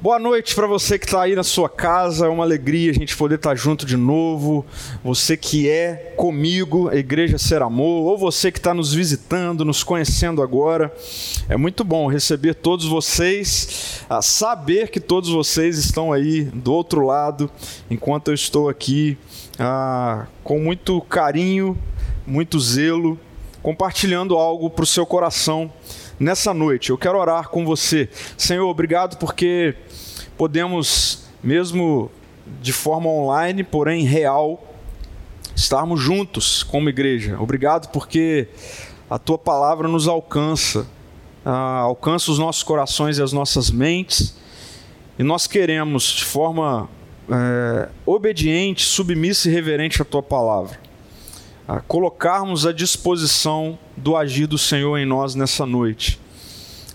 Boa noite para você que está aí na sua casa, é uma alegria a gente poder estar tá junto de novo. Você que é comigo, a Igreja Ser Amor, ou você que está nos visitando, nos conhecendo agora. É muito bom receber todos vocês, saber que todos vocês estão aí do outro lado, enquanto eu estou aqui ah, com muito carinho, muito zelo, compartilhando algo para o seu coração nessa noite. Eu quero orar com você. Senhor, obrigado porque podemos, mesmo de forma online, porém real, estarmos juntos como igreja. Obrigado porque a tua palavra nos alcança, ah, alcança os nossos corações e as nossas mentes, e nós queremos, de forma é, obediente, submissa e reverente à tua palavra, a colocarmos à disposição do agir do Senhor em nós nessa noite.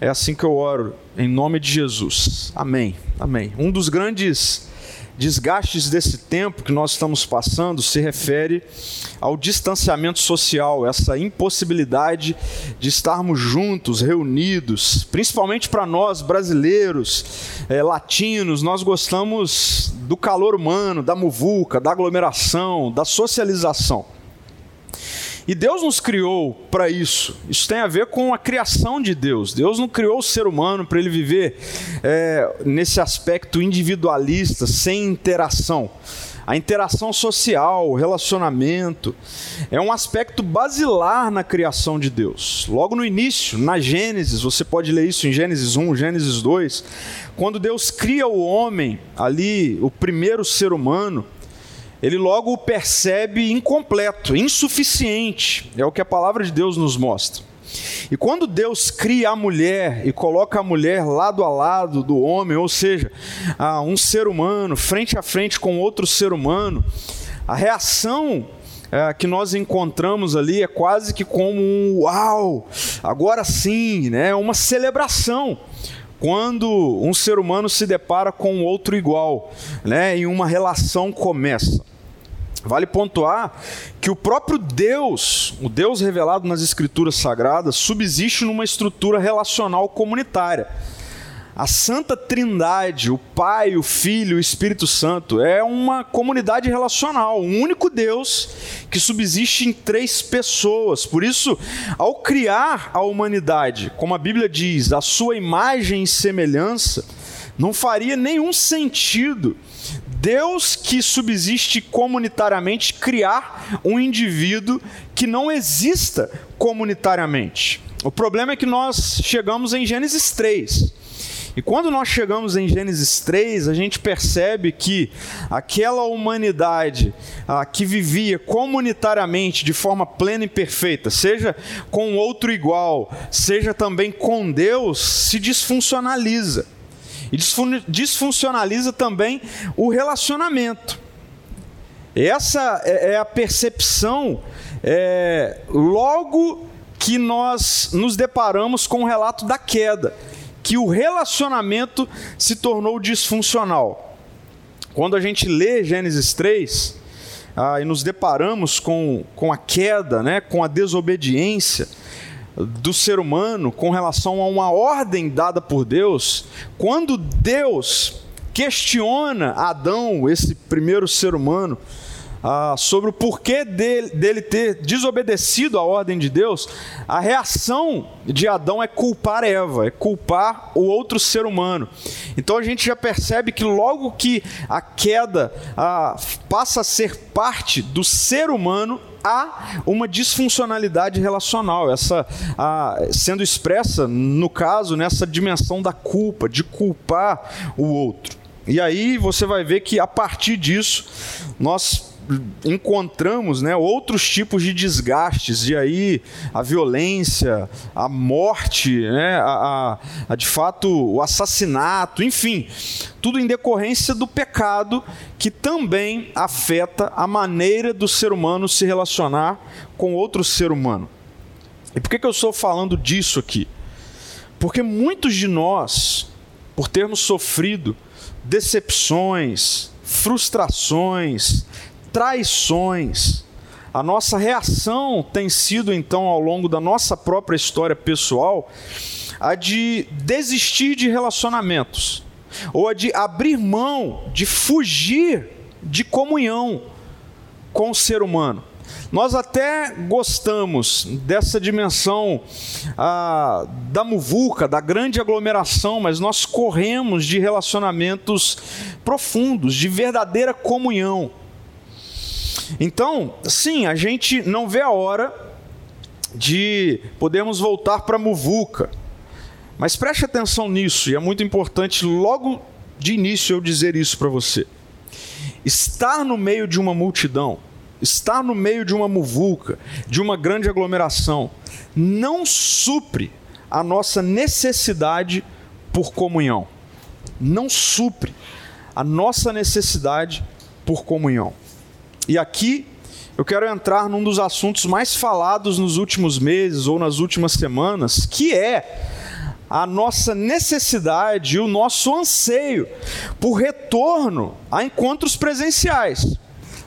É assim que eu oro, em nome de Jesus. Amém. Amém. Um dos grandes desgastes desse tempo que nós estamos passando se refere ao distanciamento social, essa impossibilidade de estarmos juntos, reunidos, principalmente para nós brasileiros, é, latinos, nós gostamos do calor humano, da muvuca, da aglomeração, da socialização. E Deus nos criou para isso. Isso tem a ver com a criação de Deus. Deus não criou o ser humano para ele viver é, nesse aspecto individualista, sem interação. A interação social, o relacionamento, é um aspecto basilar na criação de Deus. Logo no início, na Gênesis, você pode ler isso em Gênesis 1, Gênesis 2, quando Deus cria o homem, ali, o primeiro ser humano, ele logo o percebe incompleto, insuficiente. É o que a palavra de Deus nos mostra. E quando Deus cria a mulher e coloca a mulher lado a lado do homem, ou seja, um ser humano frente a frente com outro ser humano, a reação é, que nós encontramos ali é quase que como um uau, agora sim, né, uma celebração quando um ser humano se depara com outro igual, né, e uma relação começa. Vale pontuar que o próprio Deus, o Deus revelado nas Escrituras Sagradas, subsiste numa estrutura relacional comunitária. A Santa Trindade, o Pai, o Filho o Espírito Santo, é uma comunidade relacional, um único Deus que subsiste em três pessoas. Por isso, ao criar a humanidade, como a Bíblia diz, a sua imagem e semelhança, não faria nenhum sentido Deus que subsiste comunitariamente criar um indivíduo que não exista comunitariamente. O problema é que nós chegamos em Gênesis 3. E quando nós chegamos em Gênesis 3, a gente percebe que aquela humanidade ah, que vivia comunitariamente de forma plena e perfeita, seja com outro igual, seja também com Deus, se disfuncionaliza. E disfuncionaliza também o relacionamento. Essa é, é a percepção é, logo que nós nos deparamos com o relato da queda, que o relacionamento se tornou disfuncional. Quando a gente lê Gênesis 3 ah, e nos deparamos com, com a queda, né, com a desobediência, do ser humano com relação a uma ordem dada por Deus, quando Deus questiona Adão, esse primeiro ser humano, ah, sobre o porquê dele, dele, ter desobedecido a ordem de Deus, a reação de Adão é culpar Eva, é culpar o outro ser humano. Então a gente já percebe que logo que a queda ah, passa a ser parte do ser humano, há uma disfuncionalidade relacional, essa sendo expressa, no caso, nessa dimensão da culpa, de culpar o outro. E aí você vai ver que a partir disso nós encontramos né, outros tipos de desgastes, e aí a violência, a morte, né, a, a, a, de fato o assassinato, enfim, tudo em decorrência do pecado que também afeta a maneira do ser humano se relacionar com outro ser humano. E por que, que eu estou falando disso aqui? Porque muitos de nós, por termos sofrido decepções, frustrações, traições. A nossa reação tem sido, então, ao longo da nossa própria história pessoal, a de desistir de relacionamentos. ou a de abrir mão, de fugir de comunhão com o ser humano. Nós até gostamos dessa dimensão ah, da muvuca, da grande aglomeração, mas nós corremos de relacionamentos profundos, de verdadeira comunhão. Então, sim, a gente não vê a hora de podermos voltar para a muvuca. Mas preste atenção nisso, e é muito importante logo de início eu dizer isso para você. Estar no meio de uma multidão, estar no meio de uma muvuca, de uma grande aglomeração, não supre a nossa necessidade por comunhão. Não supre a nossa necessidade por comunhão. E aqui eu quero entrar num dos assuntos mais falados nos últimos meses ou nas últimas semanas, que é a nossa necessidade e o nosso anseio por retorno a encontros presenciais.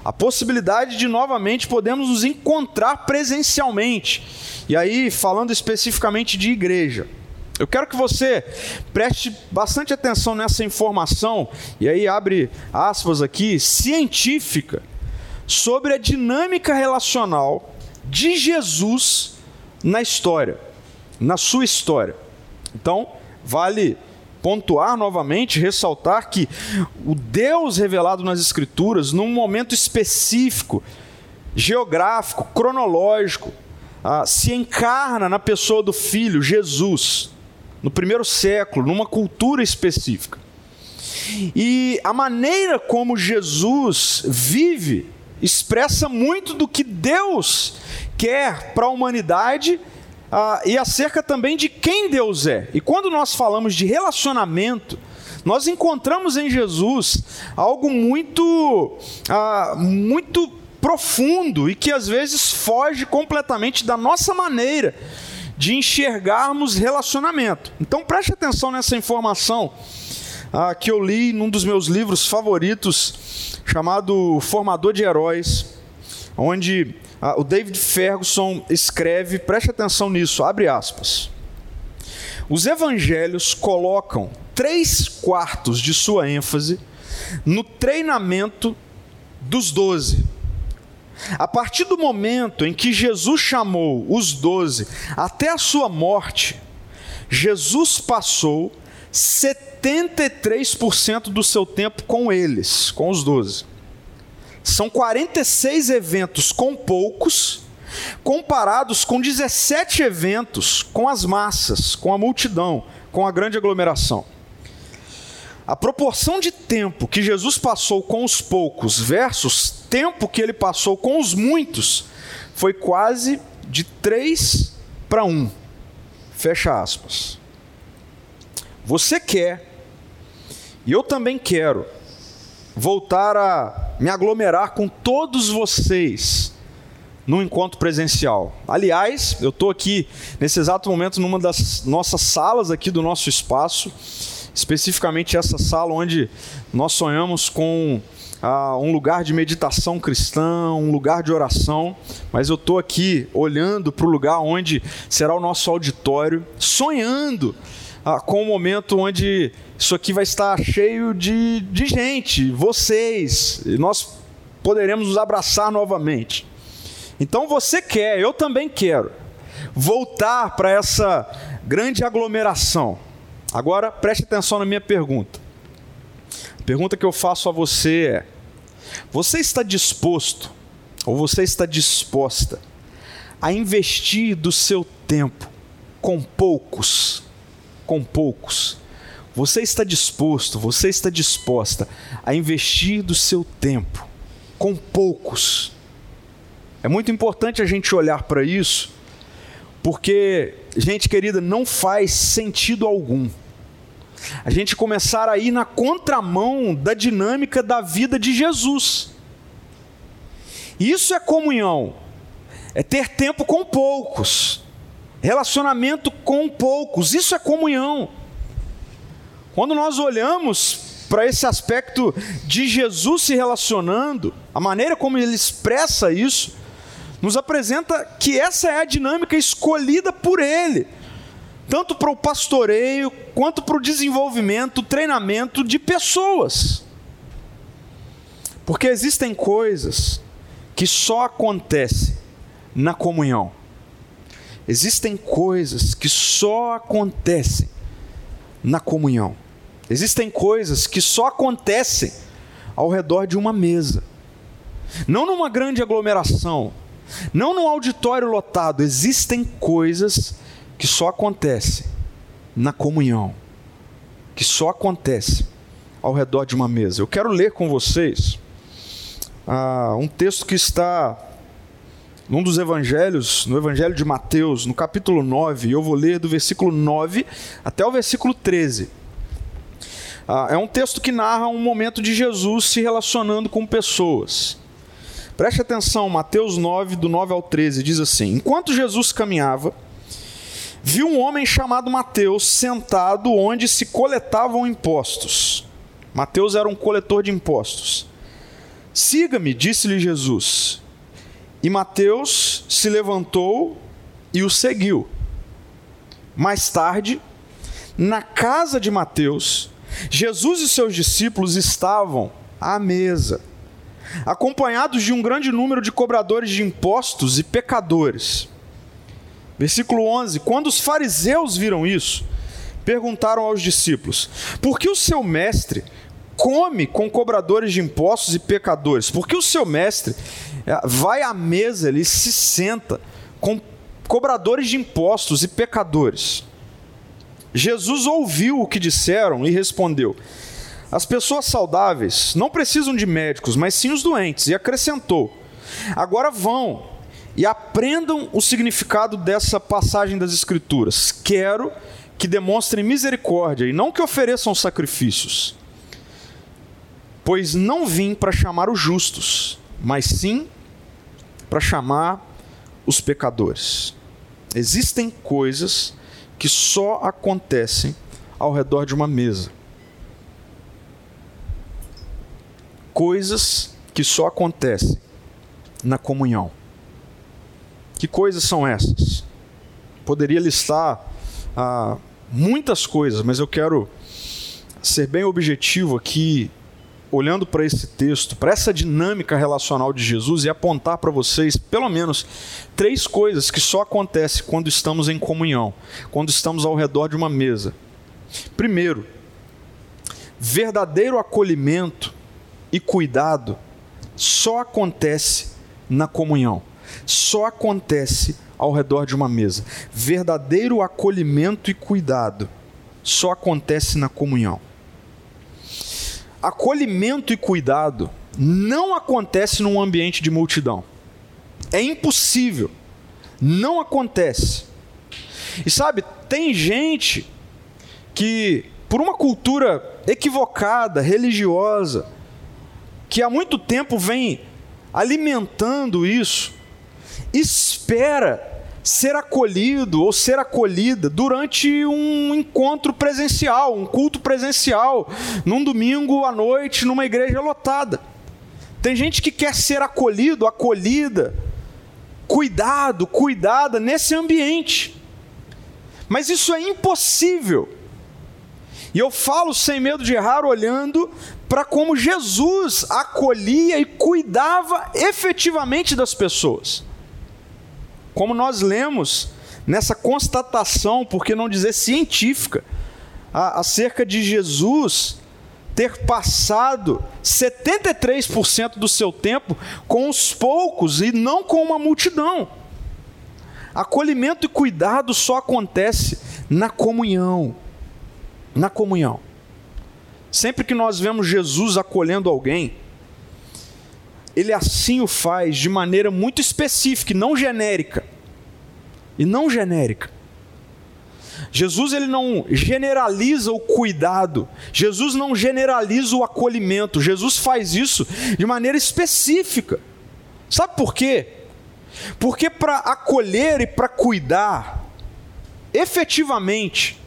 A possibilidade de novamente podermos nos encontrar presencialmente. E aí, falando especificamente de igreja. Eu quero que você preste bastante atenção nessa informação, e aí abre aspas aqui, científica sobre a dinâmica relacional de Jesus na história, na sua história. Então, vale pontuar novamente, ressaltar que o Deus revelado nas Escrituras, num momento específico, geográfico, cronológico, ah, se encarna na pessoa do Filho, Jesus, no primeiro século, numa cultura específica. E a maneira como Jesus vive expressa muito do que Deus quer para a humanidade ah, e acerca também de quem Deus é. E quando nós falamos de relacionamento, nós encontramos em Jesus algo muito, ah, muito profundo e que às vezes foge completamente da nossa maneira de enxergarmos relacionamento. Então preste atenção nessa informação ah, que eu li num dos meus livros favoritos, chamado Formador de Heróis, onde ah, o David Ferguson escreve, preste atenção nisso, abre aspas. Os evangelhos colocam três quartos de sua ênfase no treinamento dos doze. A partir do momento em que Jesus chamou os doze até a sua morte, Jesus passou 73% do seu tempo com eles, com os doze. São 46 eventos com poucos, comparados com 17 eventos com as massas, com a multidão, com a grande aglomeração. A proporção de tempo que Jesus passou com os poucos versus tempo que ele passou com os muitos foi quase de 3 para 1. Fecha aspas. Você quer, e eu também quero, voltar a me aglomerar com todos vocês no encontro presencial. Aliás, eu estou aqui nesse exato momento numa das nossas salas aqui do nosso espaço, especificamente essa sala onde nós sonhamos com ah, um lugar de meditação cristã, um lugar de oração, mas eu estou aqui olhando para o lugar onde será o nosso auditório, sonhando ah, com um momento onde isso aqui vai estar cheio de, de gente, vocês, e nós poderemos nos abraçar novamente. Então você quer, eu também quero, voltar para essa grande aglomeração. Agora preste atenção na minha pergunta. A pergunta que eu faço a você é: você está disposto, ou você está disposta, a investir do seu tempo com poucos com poucos. Você está disposto, você está disposta a investir do seu tempo com poucos. É muito importante a gente olhar para isso, porque, gente querida, não faz sentido algum a gente começar a ir na contramão da dinâmica da vida de Jesus. Isso é comunhão, é ter tempo com poucos. Relacionamento com poucos, isso é comunhão. Quando nós olhamos para esse aspecto de Jesus se relacionando, a maneira como ele expressa isso, nos apresenta que essa é a dinâmica escolhida por ele tanto para o pastoreio quanto para o desenvolvimento, treinamento de pessoas. Porque existem coisas que só acontecem na comunhão. Existem coisas que só acontecem na comunhão. Existem coisas que só acontecem ao redor de uma mesa. Não numa grande aglomeração, não num auditório lotado. Existem coisas que só acontecem na comunhão, que só acontecem ao redor de uma mesa. Eu quero ler com vocês ah, um texto que está num dos evangelhos, no evangelho de Mateus, no capítulo 9, eu vou ler do versículo 9 até o versículo 13. Ah, é um texto que narra um momento de Jesus se relacionando com pessoas. Preste atenção, Mateus 9, do 9 ao 13, diz assim: Enquanto Jesus caminhava, viu um homem chamado Mateus sentado onde se coletavam impostos. Mateus era um coletor de impostos. Siga-me, disse-lhe Jesus. E Mateus se levantou e o seguiu. Mais tarde, na casa de Mateus, Jesus e seus discípulos estavam à mesa, acompanhados de um grande número de cobradores de impostos e pecadores. Versículo 11: Quando os fariseus viram isso, perguntaram aos discípulos: Por que o seu mestre come com cobradores de impostos e pecadores, porque o seu mestre vai à mesa, ele se senta com cobradores de impostos e pecadores. Jesus ouviu o que disseram e respondeu: As pessoas saudáveis não precisam de médicos, mas sim os doentes. E acrescentou: Agora vão e aprendam o significado dessa passagem das Escrituras. Quero que demonstrem misericórdia e não que ofereçam sacrifícios Pois não vim para chamar os justos, mas sim para chamar os pecadores. Existem coisas que só acontecem ao redor de uma mesa. Coisas que só acontecem na comunhão. Que coisas são essas? Poderia listar ah, muitas coisas, mas eu quero ser bem objetivo aqui olhando para esse texto, para essa dinâmica relacional de Jesus e apontar para vocês pelo menos três coisas que só acontecem quando estamos em comunhão, quando estamos ao redor de uma mesa. Primeiro, verdadeiro acolhimento e cuidado só acontece na comunhão, só acontece ao redor de uma mesa. Verdadeiro acolhimento e cuidado só acontece na comunhão acolhimento e cuidado não acontece num ambiente de multidão. É impossível. Não acontece. E sabe, tem gente que, por uma cultura equivocada, religiosa, que há muito tempo vem alimentando isso, espera ser acolhido ou ser acolhida durante um encontro presencial, um culto presencial, num domingo à noite, numa igreja lotada. Tem gente que quer ser acolhido, acolhida, cuidado, cuidada nesse ambiente. Mas isso é impossível. E eu falo sem medo de errar, olhando para como Jesus acolhia e cuidava efetivamente das pessoas. Como nós lemos nessa constatação, por que não dizer científica, acerca de Jesus ter passado 73% do seu tempo com os poucos e não com uma multidão. Acolhimento e cuidado só acontece na comunhão. Na comunhão. Sempre que nós vemos Jesus acolhendo alguém, ele assim o faz de maneira muito específica e não genérica. E não genérica. Jesus ele não generaliza o cuidado, Jesus não generaliza o acolhimento, Jesus faz isso de maneira específica. Sabe por quê? Porque para acolher e para cuidar, efetivamente,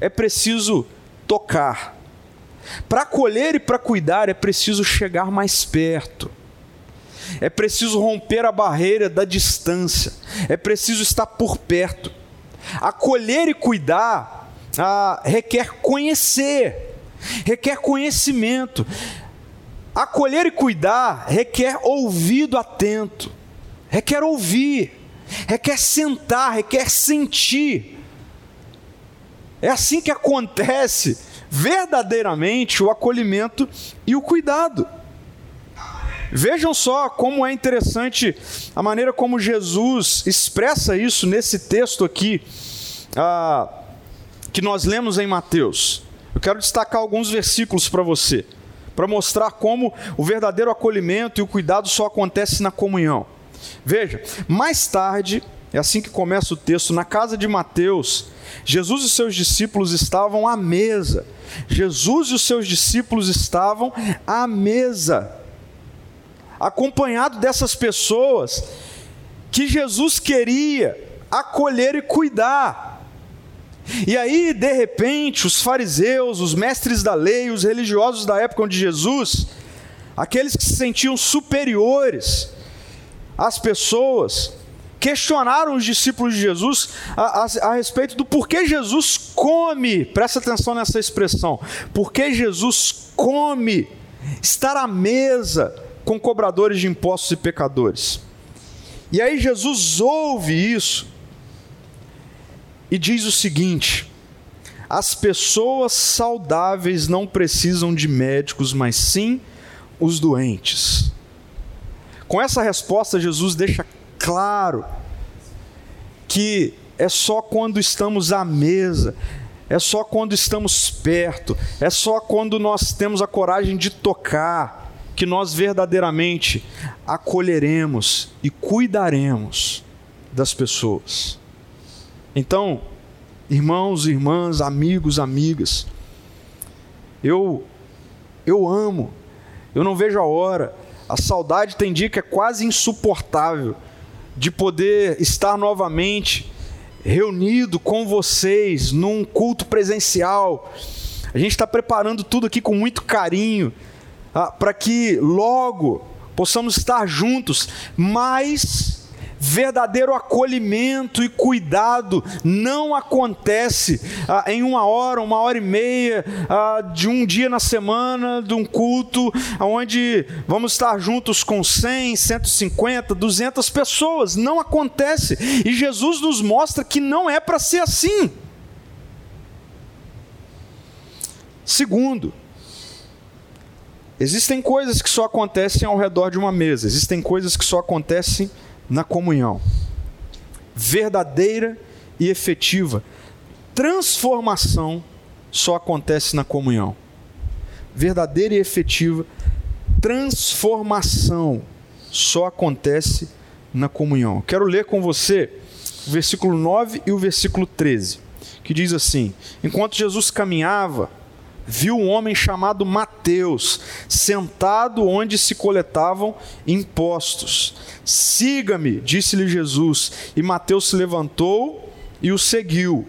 é preciso tocar. Para acolher e para cuidar, é preciso chegar mais perto. É preciso romper a barreira da distância. É preciso estar por perto. Acolher e cuidar ah, requer conhecer, requer conhecimento. Acolher e cuidar requer ouvido atento, requer ouvir, requer sentar, requer sentir. É assim que acontece verdadeiramente o acolhimento e o cuidado. Vejam só como é interessante a maneira como Jesus expressa isso nesse texto aqui, ah, que nós lemos em Mateus. Eu quero destacar alguns versículos para você, para mostrar como o verdadeiro acolhimento e o cuidado só acontece na comunhão. Veja, mais tarde, é assim que começa o texto, na casa de Mateus, Jesus e seus discípulos estavam à mesa. Jesus e os seus discípulos estavam à mesa acompanhado dessas pessoas que Jesus queria acolher e cuidar. E aí, de repente, os fariseus, os mestres da lei, os religiosos da época de Jesus, aqueles que se sentiam superiores às pessoas, questionaram os discípulos de Jesus a, a, a, respeito do porquê Jesus come, presta atenção nessa expressão, porquê Jesus come, estar à mesa, com cobradores de impostos e pecadores. E aí Jesus ouve isso e diz o seguinte: as pessoas saudáveis não precisam de médicos, mas sim os doentes. Com essa resposta, Jesus deixa claro que é só quando estamos à mesa, é só quando estamos perto, é só quando nós temos a coragem de tocar, que nós verdadeiramente acolheremos e cuidaremos das pessoas. Então, irmãos, irmãs, amigos, amigas, eu eu amo. Eu não vejo a hora. A saudade tem dia que é quase insuportável de poder estar novamente reunido com vocês num culto presencial. A gente está preparando tudo aqui com muito carinho ah, para que logo possamos estar juntos, mas verdadeiro acolhimento e cuidado não acontece ah, em uma hora, uma hora e meia, ah, de um dia na semana, de um culto, onde vamos estar juntos com 100, 150, 200 pessoas. Não acontece. E Jesus nos mostra que não é para ser assim. Segundo, Existem coisas que só acontecem ao redor de uma mesa, existem coisas que só acontecem na comunhão. Verdadeira e efetiva transformação só acontece na comunhão. Verdadeira e efetiva transformação só acontece na comunhão. Quero ler com você o versículo 9 e o versículo 13, que diz assim: Enquanto Jesus caminhava, viu um homem chamado Mateus sentado onde se coletavam impostos. Siga-me, disse-lhe Jesus. E Mateus se levantou e o seguiu.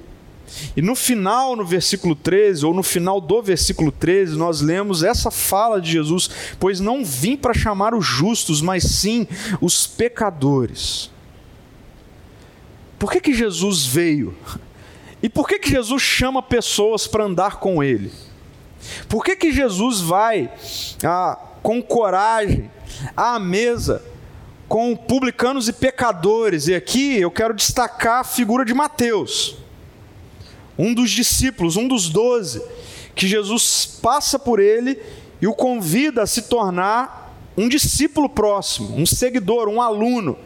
E no final, no versículo 13, ou no final do versículo 13, nós lemos essa fala de Jesus: Pois não vim para chamar os justos, mas sim os pecadores. Por que, que Jesus veio? E por que, que Jesus chama pessoas para andar com Ele? Por que, que Jesus vai ah, com coragem à mesa com publicanos e pecadores? E aqui eu quero destacar a figura de Mateus, um dos discípulos, um dos doze, que Jesus passa por ele e o convida a se tornar um discípulo próximo, um seguidor, um aluno.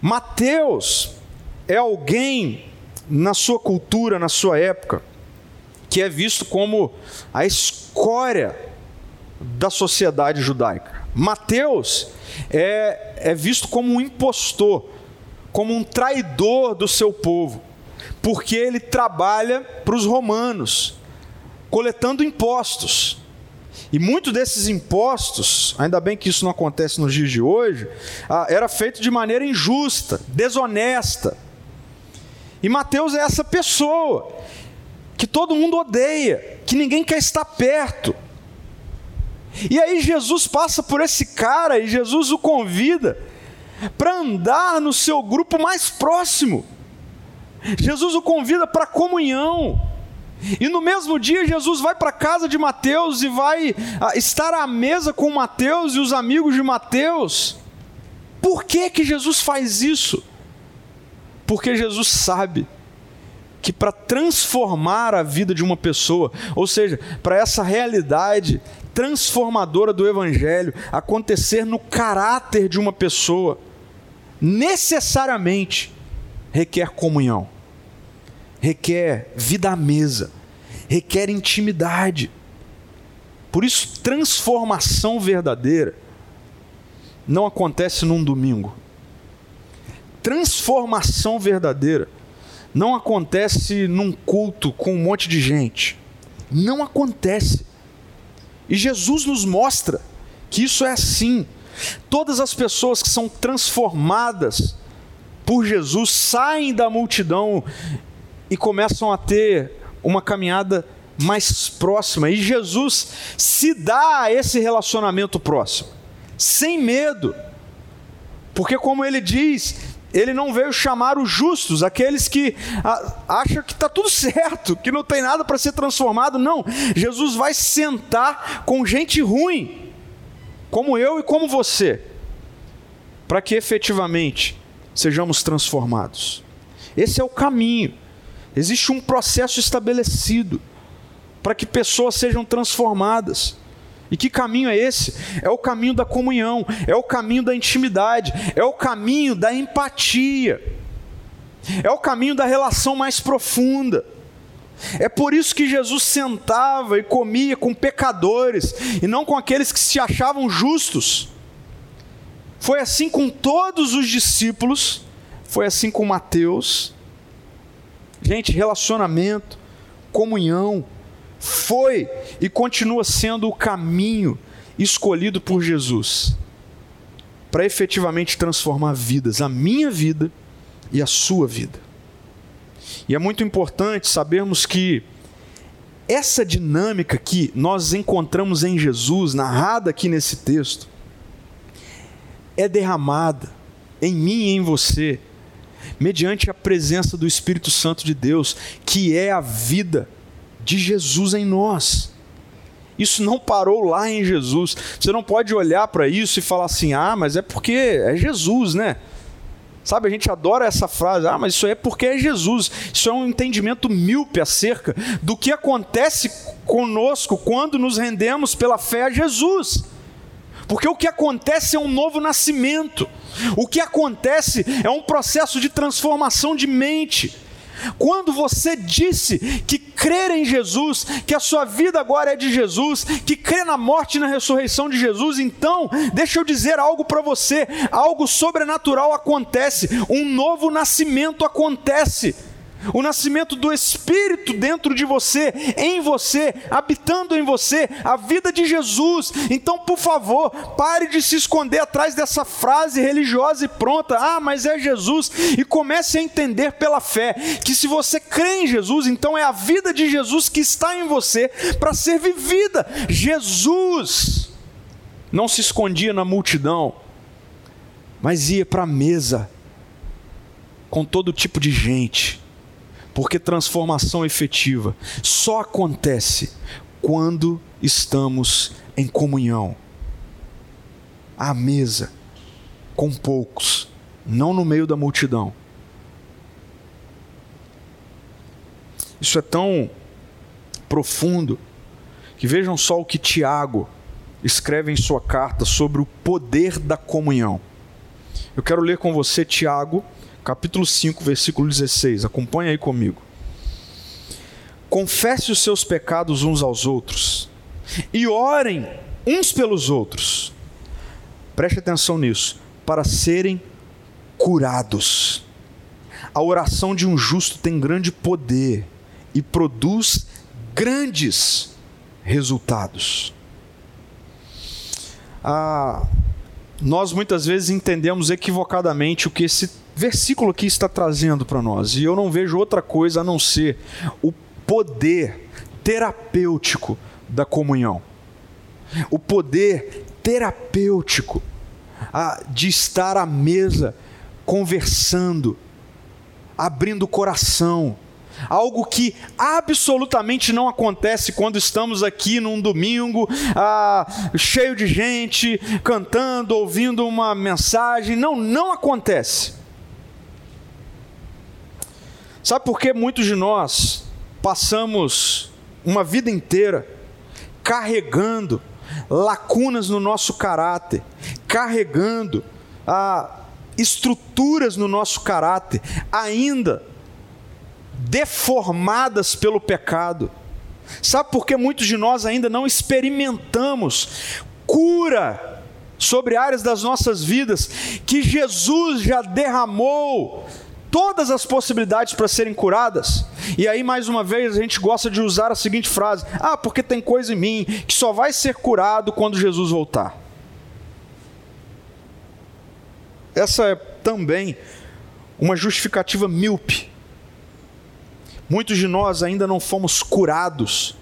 Mateus é alguém na sua cultura, na sua época, que é visto como a escória da sociedade judaica. Mateus é, é visto como um impostor, como um traidor do seu povo, porque ele trabalha para os romanos, coletando impostos. E muito desses impostos, ainda bem que isso não acontece nos dias de hoje, ah, era feito de maneira injusta, desonesta. E Mateus é essa pessoa que todo mundo odeia, que ninguém quer estar perto. E aí Jesus passa por esse cara e Jesus o convida para andar no seu grupo mais próximo. Jesus o convida para comunhão. E no mesmo dia, Jesus vai para a casa de Mateus e vai ah, estar à mesa com Mateus e os amigos de Mateus. Por que, que Jesus faz isso? Porque Jesus sabe que para transformar a vida de uma pessoa, ou seja, para essa realidade transformadora do Evangelho acontecer no caráter de uma pessoa, necessariamente requer comunhão, requer vida à mesa, requer intimidade. Por isso, transformação verdadeira não acontece num domingo. Transformação verdadeira não acontece num culto com um monte de gente. Não acontece. E Jesus nos mostra que isso é assim. Todas as pessoas que são transformadas por Jesus saem da multidão e começam a ter uma caminhada mais próxima. E Jesus se dá a esse relacionamento próximo, sem medo. Porque, como ele diz, ele não veio chamar os justos, aqueles que acham que está tudo certo, que não tem nada para ser transformado. Não, Jesus vai sentar com gente ruim, como eu e como você, para que efetivamente sejamos transformados. Esse é o caminho. Existe um processo estabelecido para que pessoas sejam transformadas. E que caminho é esse? É o caminho da comunhão, é o caminho da intimidade, é o caminho da empatia, é o caminho da relação mais profunda. É por isso que Jesus sentava e comia com pecadores e não com aqueles que se achavam justos. Foi assim com todos os discípulos, foi assim com Mateus. Gente, relacionamento, comunhão, foi e continua sendo o caminho escolhido por Jesus para efetivamente transformar vidas, a minha vida e a sua vida. E é muito importante sabermos que essa dinâmica que nós encontramos em Jesus, narrada aqui nesse texto, é derramada em mim e em você, mediante a presença do Espírito Santo de Deus, que é a vida de Jesus em nós. Isso não parou lá em Jesus. Você não pode olhar para isso e falar assim: ah, mas é porque é Jesus, né? Sabe, a gente adora essa frase, ah, mas isso é porque é Jesus. Isso é um entendimento míope acerca do que acontece conosco quando nos rendemos pela fé a Jesus. Porque o que acontece é um novo nascimento. O que acontece é um processo de transformação de mente. Quando você disse que crer em Jesus, que a sua vida agora é de Jesus, que crê na morte e na ressurreição de Jesus, então, deixa eu dizer algo para você: algo sobrenatural acontece, um novo nascimento acontece o nascimento do Espírito dentro de você, em você, habitando em você, a vida de Jesus. Então, por favor, pare de se esconder atrás dessa frase religiosa e pronta. Ah, mas é Jesus. E comece a entender pela fé que se você crê em Jesus, então é a vida de Jesus que está em você para ser vivida. Jesus não se escondia na multidão, mas ia para a mesa com todo tipo de gente porque transformação efetiva só acontece quando estamos em comunhão, à mesa, com poucos, não no meio da multidão. Isso é tão profundo que vejam só o que Tiago escreve em sua carta sobre o poder da comunhão. Eu quero ler com você Tiago capítulo 5, versículo 16. Acompanhe aí comigo. Confesse os seus pecados uns aos outros e orem uns pelos outros. Preste atenção nisso, para serem curados. A oração de um justo tem grande poder e produz grandes resultados. Ah, nós muitas vezes entendemos equivocadamente o que esse versículo aqui está trazendo para nós. E eu não vejo outra coisa a não ser o poder terapêutico da comunhão. O poder terapêutico de estar à mesa conversando, abrindo o coração. Algo que absolutamente não acontece quando estamos aqui num domingo, ah, cheio de gente, cantando, ouvindo uma mensagem. Não, não acontece. Sabe por que muitos de nós passamos uma vida inteira carregando lacunas no nosso caráter, carregando ah, estruturas no nosso caráter, ainda deformadas pelo pecado. Sabe por que muitos de nós ainda não experimentamos cura sobre áreas das nossas vidas que Jesus já derramou todas as possibilidades para serem curadas? E aí, mais uma vez, a gente gosta de usar a seguinte frase: Ah, porque tem coisa em mim que só vai ser curado quando Jesus voltar. Essa é também uma justificativa míope. Muitos de nós ainda não fomos curados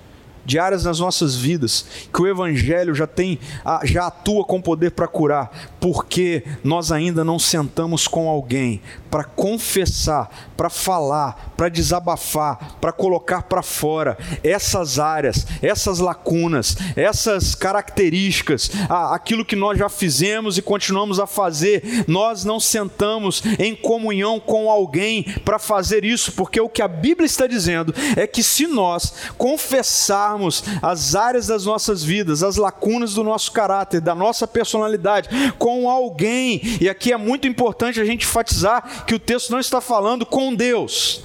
de áreas nas nossas vidas que o Evangelho já tem, já atua com poder para curar, porque nós ainda não sentamos com alguém para confessar, para falar, para desabafar, para colocar para fora essas áreas, essas lacunas, essas características, aquilo que nós já fizemos e continuamos a fazer. Nós não sentamos em comunhão com alguém para fazer isso, porque o que a Bíblia está dizendo é que se nós confessarmos as áreas das nossas vidas, as lacunas do nosso caráter, da nossa personalidade, com alguém, e aqui é muito importante a gente enfatizar que o texto não está falando com Deus,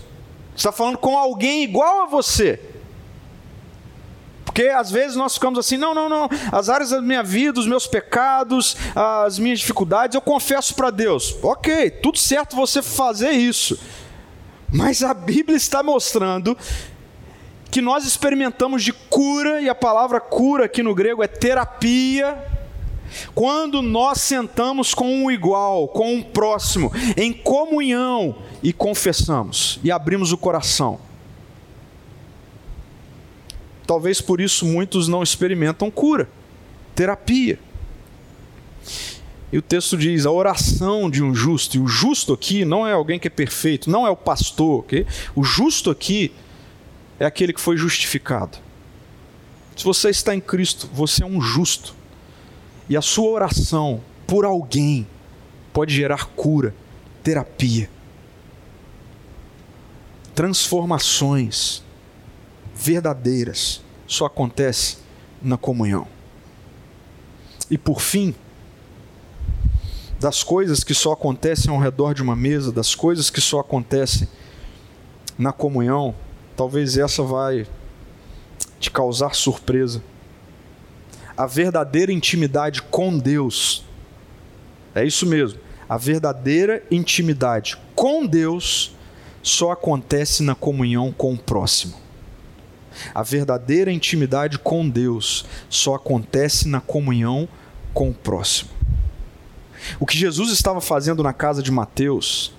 está falando com alguém igual a você. Porque às vezes nós ficamos assim, não, não, não, as áreas da minha vida, os meus pecados, as minhas dificuldades, eu confesso para Deus. Ok, tudo certo você fazer isso. Mas a Bíblia está mostrando que nós experimentamos de cura, e a palavra cura aqui no grego é terapia, quando nós sentamos com um igual, com um próximo, em comunhão e confessamos e abrimos o coração. Talvez por isso muitos não experimentam cura, terapia. E o texto diz: a oração de um justo, e o justo aqui não é alguém que é perfeito, não é o pastor, ok? O justo aqui é aquele que foi justificado. Se você está em Cristo, você é um justo. E a sua oração por alguém pode gerar cura, terapia, transformações verdadeiras. Só acontece na comunhão. E por fim, das coisas que só acontecem ao redor de uma mesa, das coisas que só acontecem na comunhão, talvez essa vai te causar surpresa a verdadeira intimidade com Deus. É isso mesmo. A verdadeira intimidade com Deus só acontece na comunhão com o próximo. A verdadeira intimidade com Deus só acontece na comunhão com o próximo. O que Jesus estava fazendo na casa de Mateus,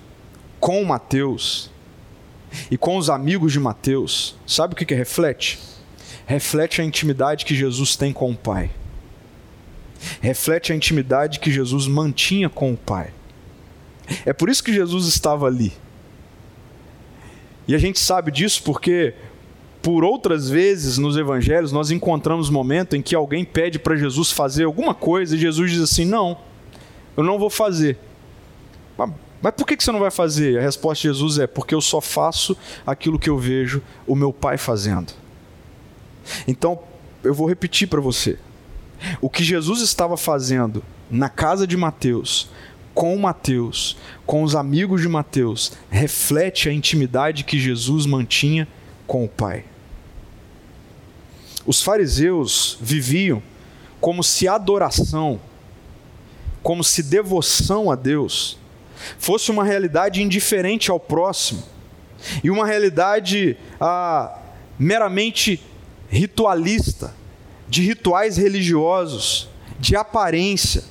com Mateus e com os amigos de Mateus, sabe o que, que reflete? reflete a intimidade que Jesus tem com o Pai. Reflete a intimidade que Jesus mantinha com o Pai. É por isso que Jesus estava ali. E a gente sabe disso porque, por outras vezes nos evangelhos, nós encontramos momento em que alguém pede para Jesus fazer alguma coisa e Jesus diz assim: Não, eu não vou fazer. Mas por que você não vai fazer? A resposta de Jesus é: Porque eu só faço aquilo que eu vejo o meu Pai fazendo. Então, eu vou repetir para você. O que Jesus estava fazendo na casa de Mateus, com Mateus, com os amigos de Mateus, reflete a intimidade que Jesus mantinha com o Pai. Os fariseus viviam como se adoração, como se devoção a Deus fosse uma realidade indiferente ao próximo e uma realidade ah, meramente ritualista, de rituais religiosos, de aparência.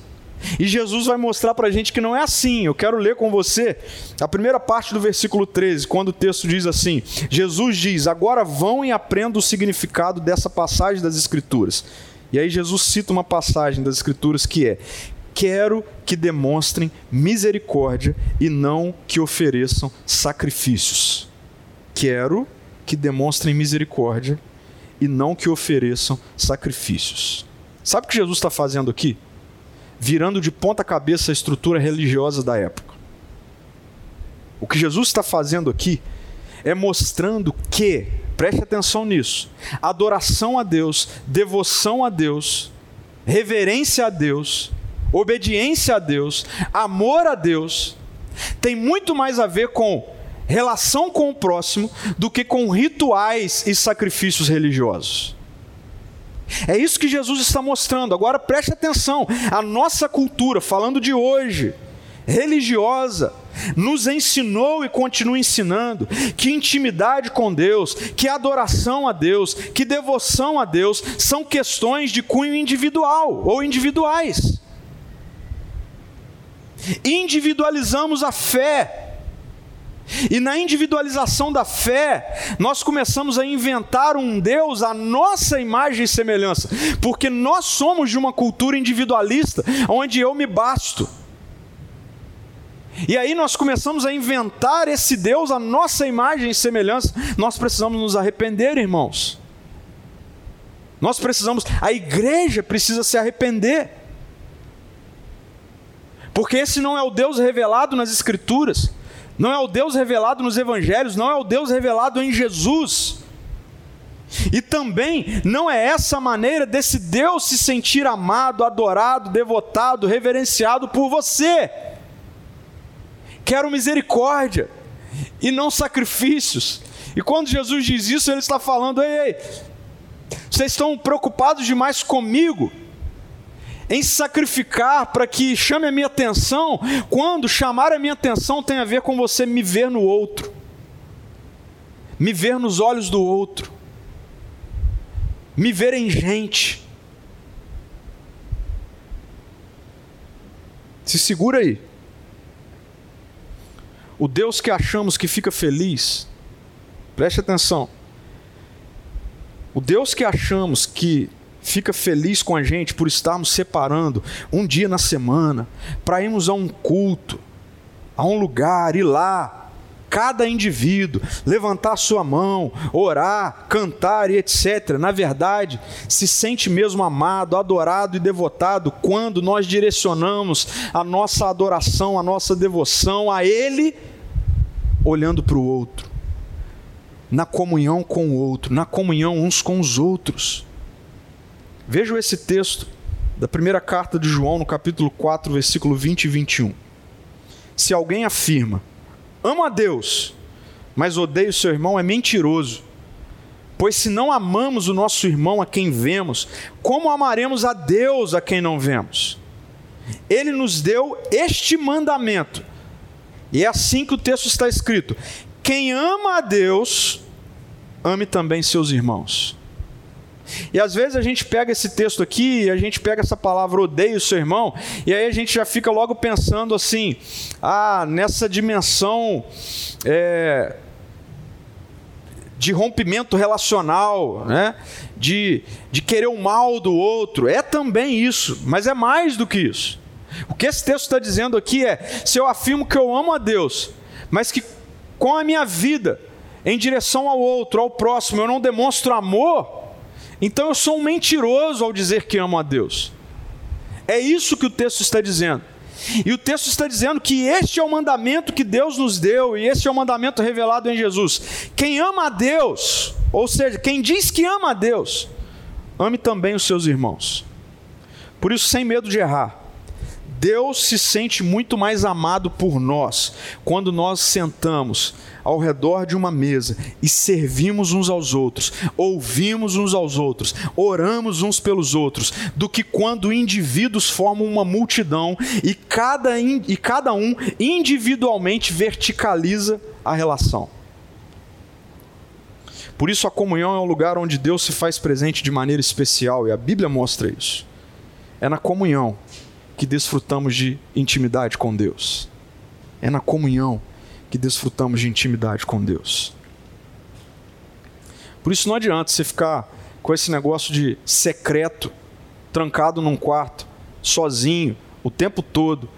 E Jesus vai mostrar para a gente que não é assim. Eu quero ler com você a primeira parte do versículo 13, quando o texto diz assim: Jesus diz: Agora vão e aprendam o significado dessa passagem das Escrituras. E aí Jesus cita uma passagem das Escrituras que é: quero que demonstrem misericórdia e não que ofereçam sacrifícios. Quero que demonstrem misericórdia e não que ofereçam sacrifícios. Sabe o que Jesus está fazendo aqui? Virando de ponta cabeça a estrutura religiosa da época. O que Jesus está fazendo aqui é mostrando que, preste atenção nisso, adoração a Deus, devoção a Deus, reverência a Deus, obediência a Deus, amor a Deus, tem muito mais a ver com relação com o próximo do que com rituais e sacrifícios religiosos. É isso que Jesus está mostrando. Agora preste atenção: a nossa cultura, falando de hoje, religiosa, nos ensinou e continua ensinando que intimidade com Deus, que adoração a Deus, que devoção a Deus são questões de cunho individual ou individuais. Individualizamos a fé. E na individualização da fé, nós começamos a inventar um Deus à nossa imagem e semelhança, porque nós somos de uma cultura individualista, onde eu me basto. E aí nós começamos a inventar esse Deus à nossa imagem e semelhança. Nós precisamos nos arrepender, irmãos. Nós precisamos, a igreja precisa se arrepender. Porque esse não é o Deus revelado nas Escrituras, não é o Deus revelado nos Evangelhos, não é o Deus revelado em Jesus. E também não é essa maneira desse Deus se sentir amado, adorado, devotado, reverenciado por você. Quero misericórdia e não sacrifícios. E quando Jesus diz isso, ele está falando: ei, ei, vocês estão preocupados demais comigo em sacrificar para que chame a minha atenção, quando chamar a minha atenção tem a ver com você me ver no outro, me ver nos olhos do outro, me ver em gente. Se segura aí. O Deus que achamos que fica feliz, preste atenção. O Deus que achamos que fica feliz com a gente por estarmos separando um dia na semana para irmos a um culto, a um lugar, ir lá, cada indivíduo, levantar sua mão, orar, cantar e etc. Na verdade, se sente mesmo amado, adorado e devotado quando nós direcionamos a nossa adoração, a nossa devoção a Ele olhando para o outro, na comunhão com o outro, na comunhão uns com os outros. Vejam esse texto da primeira carta de João, no capítulo 4, versículo 20 e 21. Se alguém afirma, amo a Deus, mas odeio seu irmão, é mentiroso. Pois se não amamos o nosso irmão a quem vemos, como amaremos a Deus a quem não vemos? Ele nos deu este mandamento e é assim que o texto está escrito: quem ama a Deus, ame também seus irmãos. E às vezes a gente pega esse texto aqui, a gente pega essa palavra odeio seu irmão, e aí a gente já fica logo pensando assim, ah, nessa dimensão é, de rompimento relacional, né? de, de querer o mal do outro. É também isso, mas é mais do que isso. O que esse texto está dizendo aqui é: se eu afirmo que eu amo a Deus, mas que com a minha vida em direção ao outro, ao próximo, eu não demonstro amor, então eu sou um mentiroso ao dizer que amo a Deus. É isso que o texto está dizendo. E o texto está dizendo que este é o mandamento que Deus nos deu, e este é o mandamento revelado em Jesus. Quem ama a Deus, ou seja, quem diz que ama a Deus, ame também os seus irmãos. Por isso, sem medo de errar, Deus se sente muito mais amado por nós quando nós sentamos ao redor de uma mesa e servimos uns aos outros, ouvimos uns aos outros, oramos uns pelos outros, do que quando indivíduos formam uma multidão e cada, e cada um individualmente verticaliza a relação. Por isso, a comunhão é um lugar onde Deus se faz presente de maneira especial e a Bíblia mostra isso. É na comunhão que desfrutamos de intimidade com Deus. É na comunhão que desfrutamos de intimidade com Deus. Por isso não adianta você ficar com esse negócio de secreto, trancado num quarto, sozinho, o tempo todo,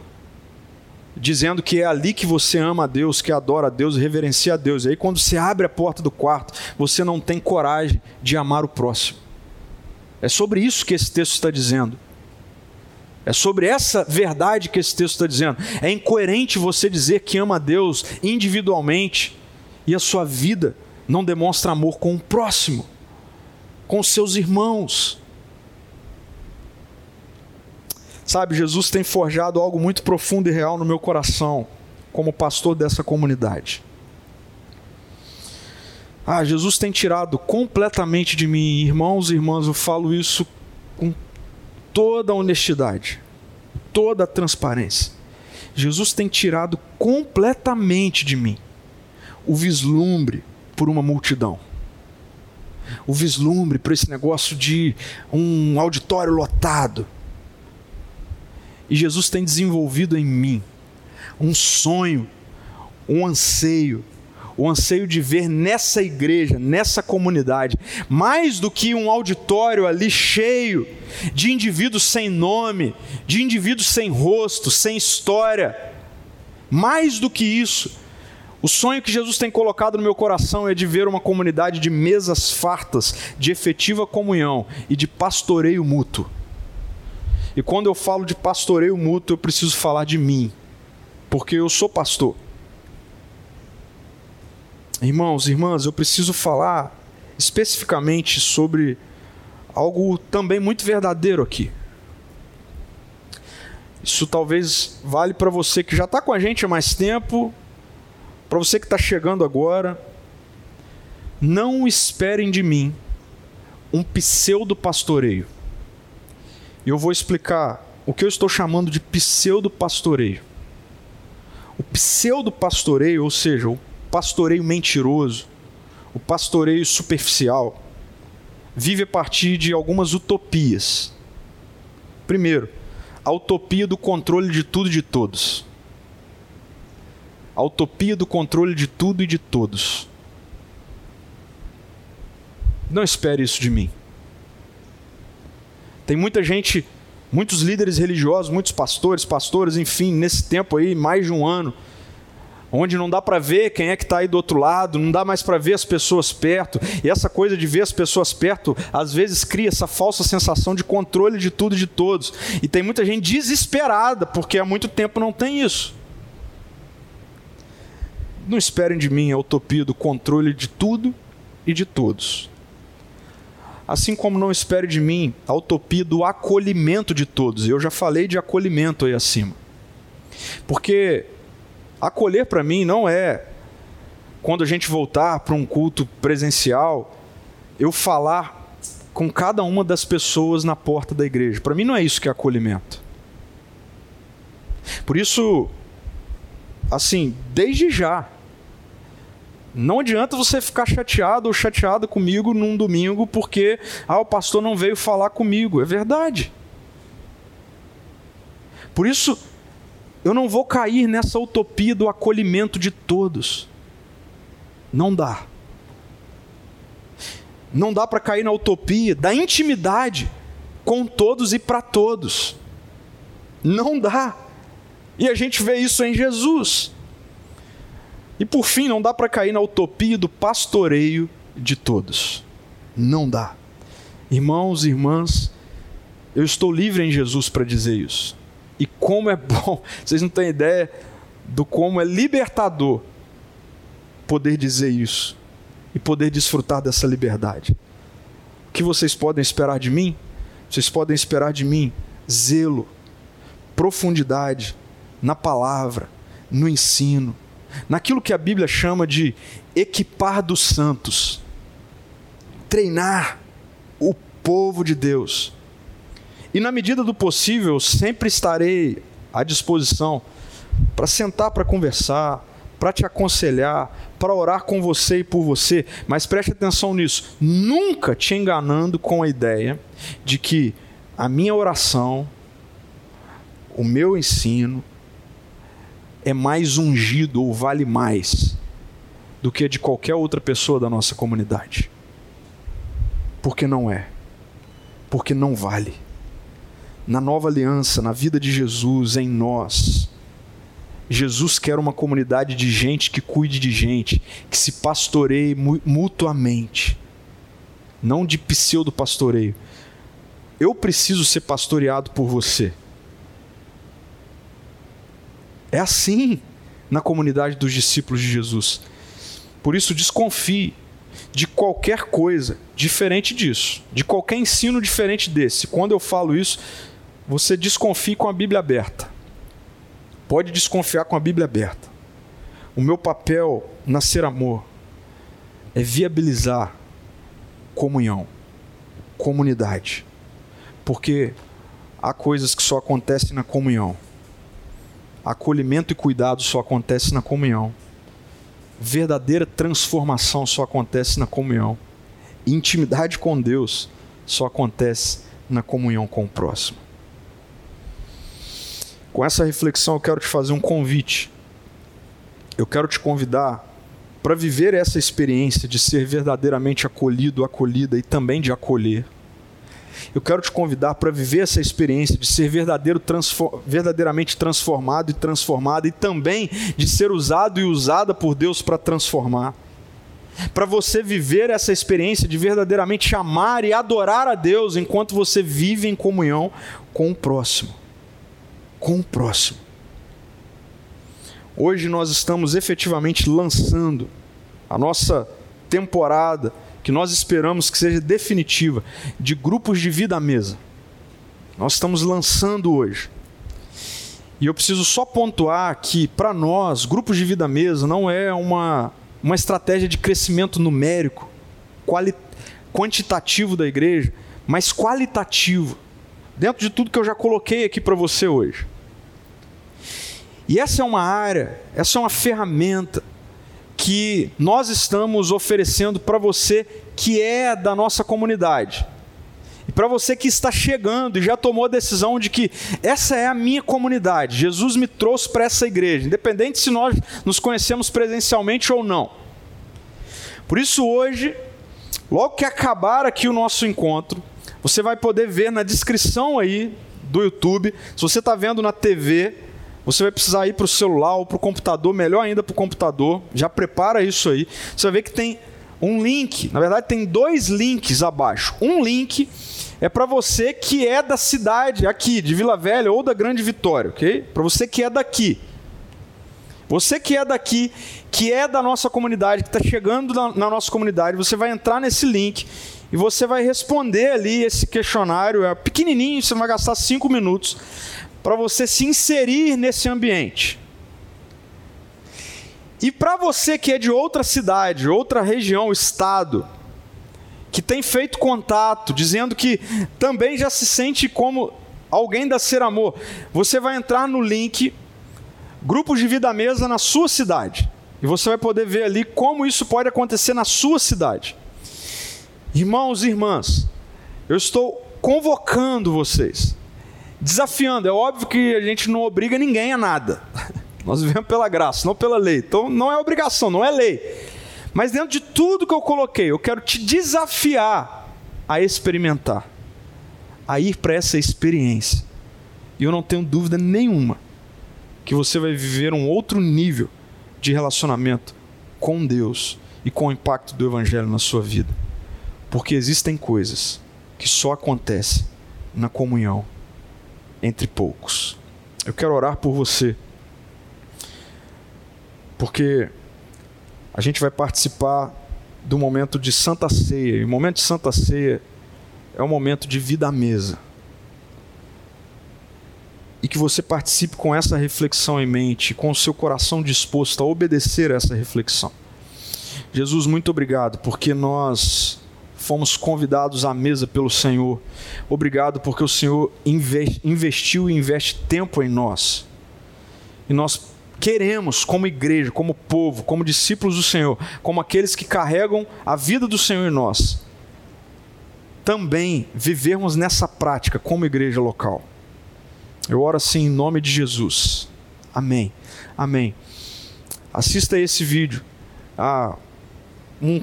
dizendo que é ali que você ama a Deus, que adora a Deus, reverencia a Deus. E aí, quando você abre a porta do quarto, você não tem coragem de amar o próximo. É sobre isso que esse texto está dizendo. É sobre essa verdade que esse texto está dizendo. É incoerente você dizer que ama a Deus individualmente e a sua vida não demonstra amor com o próximo, com seus irmãos. Sabe, Jesus tem forjado algo muito profundo e real no meu coração, como pastor dessa comunidade. Ah, Jesus tem tirado completamente de mim, irmãos e irmãs, eu falo isso com toda a honestidade, toda a transparência. Jesus tem tirado completamente de mim o vislumbre por uma multidão. O vislumbre por esse negócio de um auditório lotado. E Jesus tem desenvolvido em mim um sonho, um anseio, o anseio de ver nessa igreja, nessa comunidade, mais do que um auditório ali cheio de indivíduos sem nome, de indivíduos sem rosto, sem história. Mais do que isso, o sonho que Jesus tem colocado no meu coração é de ver uma comunidade de mesas fartas, de efetiva comunhão e de pastoreio mútuo. E quando eu falo de pastoreio mútuo, eu preciso falar de mim, porque eu sou pastor. Irmãos, irmãs, eu preciso falar especificamente sobre algo também muito verdadeiro aqui. Isso talvez vale para você que já está com a gente há mais tempo, para você que está chegando agora, não esperem de mim um pseudo pastoreio. E eu vou explicar o que eu estou chamando de pseudo pastoreio. O pseudo pastoreio, ou seja, o pastoreio mentiroso, o pastoreio superficial, vive a partir de algumas utopias. Primeiro, a utopia do controle de tudo e de todos a utopia do controle de tudo e de todos. Não espere isso de mim. Tem muita gente, muitos líderes religiosos, muitos pastores, pastoras, enfim, nesse tempo aí, mais de um ano, onde não dá para ver quem é que está aí do outro lado, não dá mais para ver as pessoas perto, e essa coisa de ver as pessoas perto, às vezes cria essa falsa sensação de controle de tudo e de todos. E tem muita gente desesperada, porque há muito tempo não tem isso. Não esperem de mim a utopia do controle de tudo e de todos. Assim como não espere de mim a utopia do acolhimento de todos. Eu já falei de acolhimento aí acima. Porque acolher para mim não é quando a gente voltar para um culto presencial, eu falar com cada uma das pessoas na porta da igreja. Para mim não é isso que é acolhimento. Por isso, assim, desde já, não adianta você ficar chateado ou chateada comigo num domingo porque ah, o pastor não veio falar comigo. É verdade. Por isso, eu não vou cair nessa utopia do acolhimento de todos. Não dá. Não dá para cair na utopia da intimidade com todos e para todos. Não dá. E a gente vê isso em Jesus. E por fim, não dá para cair na utopia do pastoreio de todos. Não dá. Irmãos e irmãs, eu estou livre em Jesus para dizer isso. E como é bom, vocês não têm ideia do como é libertador poder dizer isso e poder desfrutar dessa liberdade. O que vocês podem esperar de mim? Vocês podem esperar de mim zelo, profundidade na palavra, no ensino, naquilo que a Bíblia chama de equipar dos santos, treinar o povo de Deus. E na medida do possível, sempre estarei à disposição para sentar para conversar, para te aconselhar, para orar com você e por você, mas preste atenção nisso, nunca te enganando com a ideia de que a minha oração, o meu ensino, é mais ungido ou vale mais do que a de qualquer outra pessoa da nossa comunidade. Porque não é. Porque não vale. Na nova aliança, na vida de Jesus, em nós. Jesus quer uma comunidade de gente que cuide de gente, que se pastoreie mutuamente, não de pseudo pastoreio. Eu preciso ser pastoreado por você. É assim na comunidade dos discípulos de Jesus. Por isso, desconfie de qualquer coisa diferente disso, de qualquer ensino diferente desse. Quando eu falo isso, você desconfie com a Bíblia aberta. Pode desconfiar com a Bíblia aberta. O meu papel na Ser Amor é viabilizar comunhão, comunidade. Porque há coisas que só acontecem na comunhão. Acolhimento e cuidado só acontece na comunhão. Verdadeira transformação só acontece na comunhão. Intimidade com Deus só acontece na comunhão com o próximo. Com essa reflexão, eu quero te fazer um convite. Eu quero te convidar para viver essa experiência de ser verdadeiramente acolhido, acolhida e também de acolher. Eu quero te convidar para viver essa experiência de ser verdadeiro, transform, verdadeiramente transformado e transformada e também de ser usado e usada por Deus para transformar. Para você viver essa experiência de verdadeiramente amar e adorar a Deus enquanto você vive em comunhão com o próximo com o próximo. Hoje nós estamos efetivamente lançando a nossa temporada, que nós esperamos que seja definitiva, de grupos de vida à mesa. Nós estamos lançando hoje. E eu preciso só pontuar que, para nós, grupos de vida à mesa não é uma, uma estratégia de crescimento numérico, quantitativo da igreja, mas qualitativo, dentro de tudo que eu já coloquei aqui para você hoje. E essa é uma área, essa é uma ferramenta que nós estamos oferecendo para você que é da nossa comunidade. E para você que está chegando e já tomou a decisão de que essa é a minha comunidade, Jesus me trouxe para essa igreja, independente se nós nos conhecemos presencialmente ou não. Por isso, hoje, logo que acabar aqui o nosso encontro, você vai poder ver na descrição aí do YouTube, se você está vendo na TV, você vai precisar ir para o celular ou para o computador, melhor ainda para o computador. Já prepara isso aí. Você vai ver que tem um link. Na verdade, tem dois links abaixo. Um link é para você que é da cidade aqui, de Vila Velha ou da Grande Vitória, ok? Para você que é daqui. Você que é daqui, que é da nossa comunidade, que está chegando na, na, nossa comunidade, você vai entrar nesse link e você vai responder ali esse questionário. É pequenininho, você vai gastar cinco minutos para você se inserir nesse ambiente. E para você que é de outra cidade, outra região, estado, que tem feito contato, dizendo que também já se sente como alguém da Ser Amor, você vai entrar no link Grupos de Vida à Mesa na sua cidade. E você vai poder ver ali como isso pode acontecer na sua cidade. Irmãos e irmãs, eu estou convocando vocês desafiando. É óbvio que a gente não obriga ninguém a nada. Nós vivemos pela graça, não pela lei. Então não é obrigação, não é lei. Mas dentro de tudo que eu coloquei, eu quero te desafiar a experimentar, a ir para essa experiência. E eu não tenho dúvida nenhuma que você vai viver um outro nível de relacionamento com Deus e com o impacto do Evangelho na sua vida. Porque existem coisas que só acontecem na comunhão entre poucos. Eu quero orar por você, porque a gente vai participar do momento de Santa Ceia, e o momento de Santa Ceia é um momento de vida à mesa. E que você participe com essa reflexão em mente, com o seu coração disposto a obedecer a essa reflexão. Jesus, muito obrigado, porque nós fomos convidados à mesa pelo Senhor. Obrigado porque o Senhor investiu e investe tempo em nós. E nós queremos, como igreja, como povo, como discípulos do Senhor, como aqueles que carregam a vida do Senhor em nós, também vivermos nessa prática como igreja local. Eu oro assim em nome de Jesus. Amém. Amém. Assista esse vídeo. Ah, um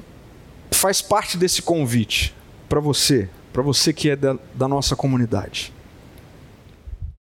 faz parte desse convite para você, para você que é da, da nossa comunidade.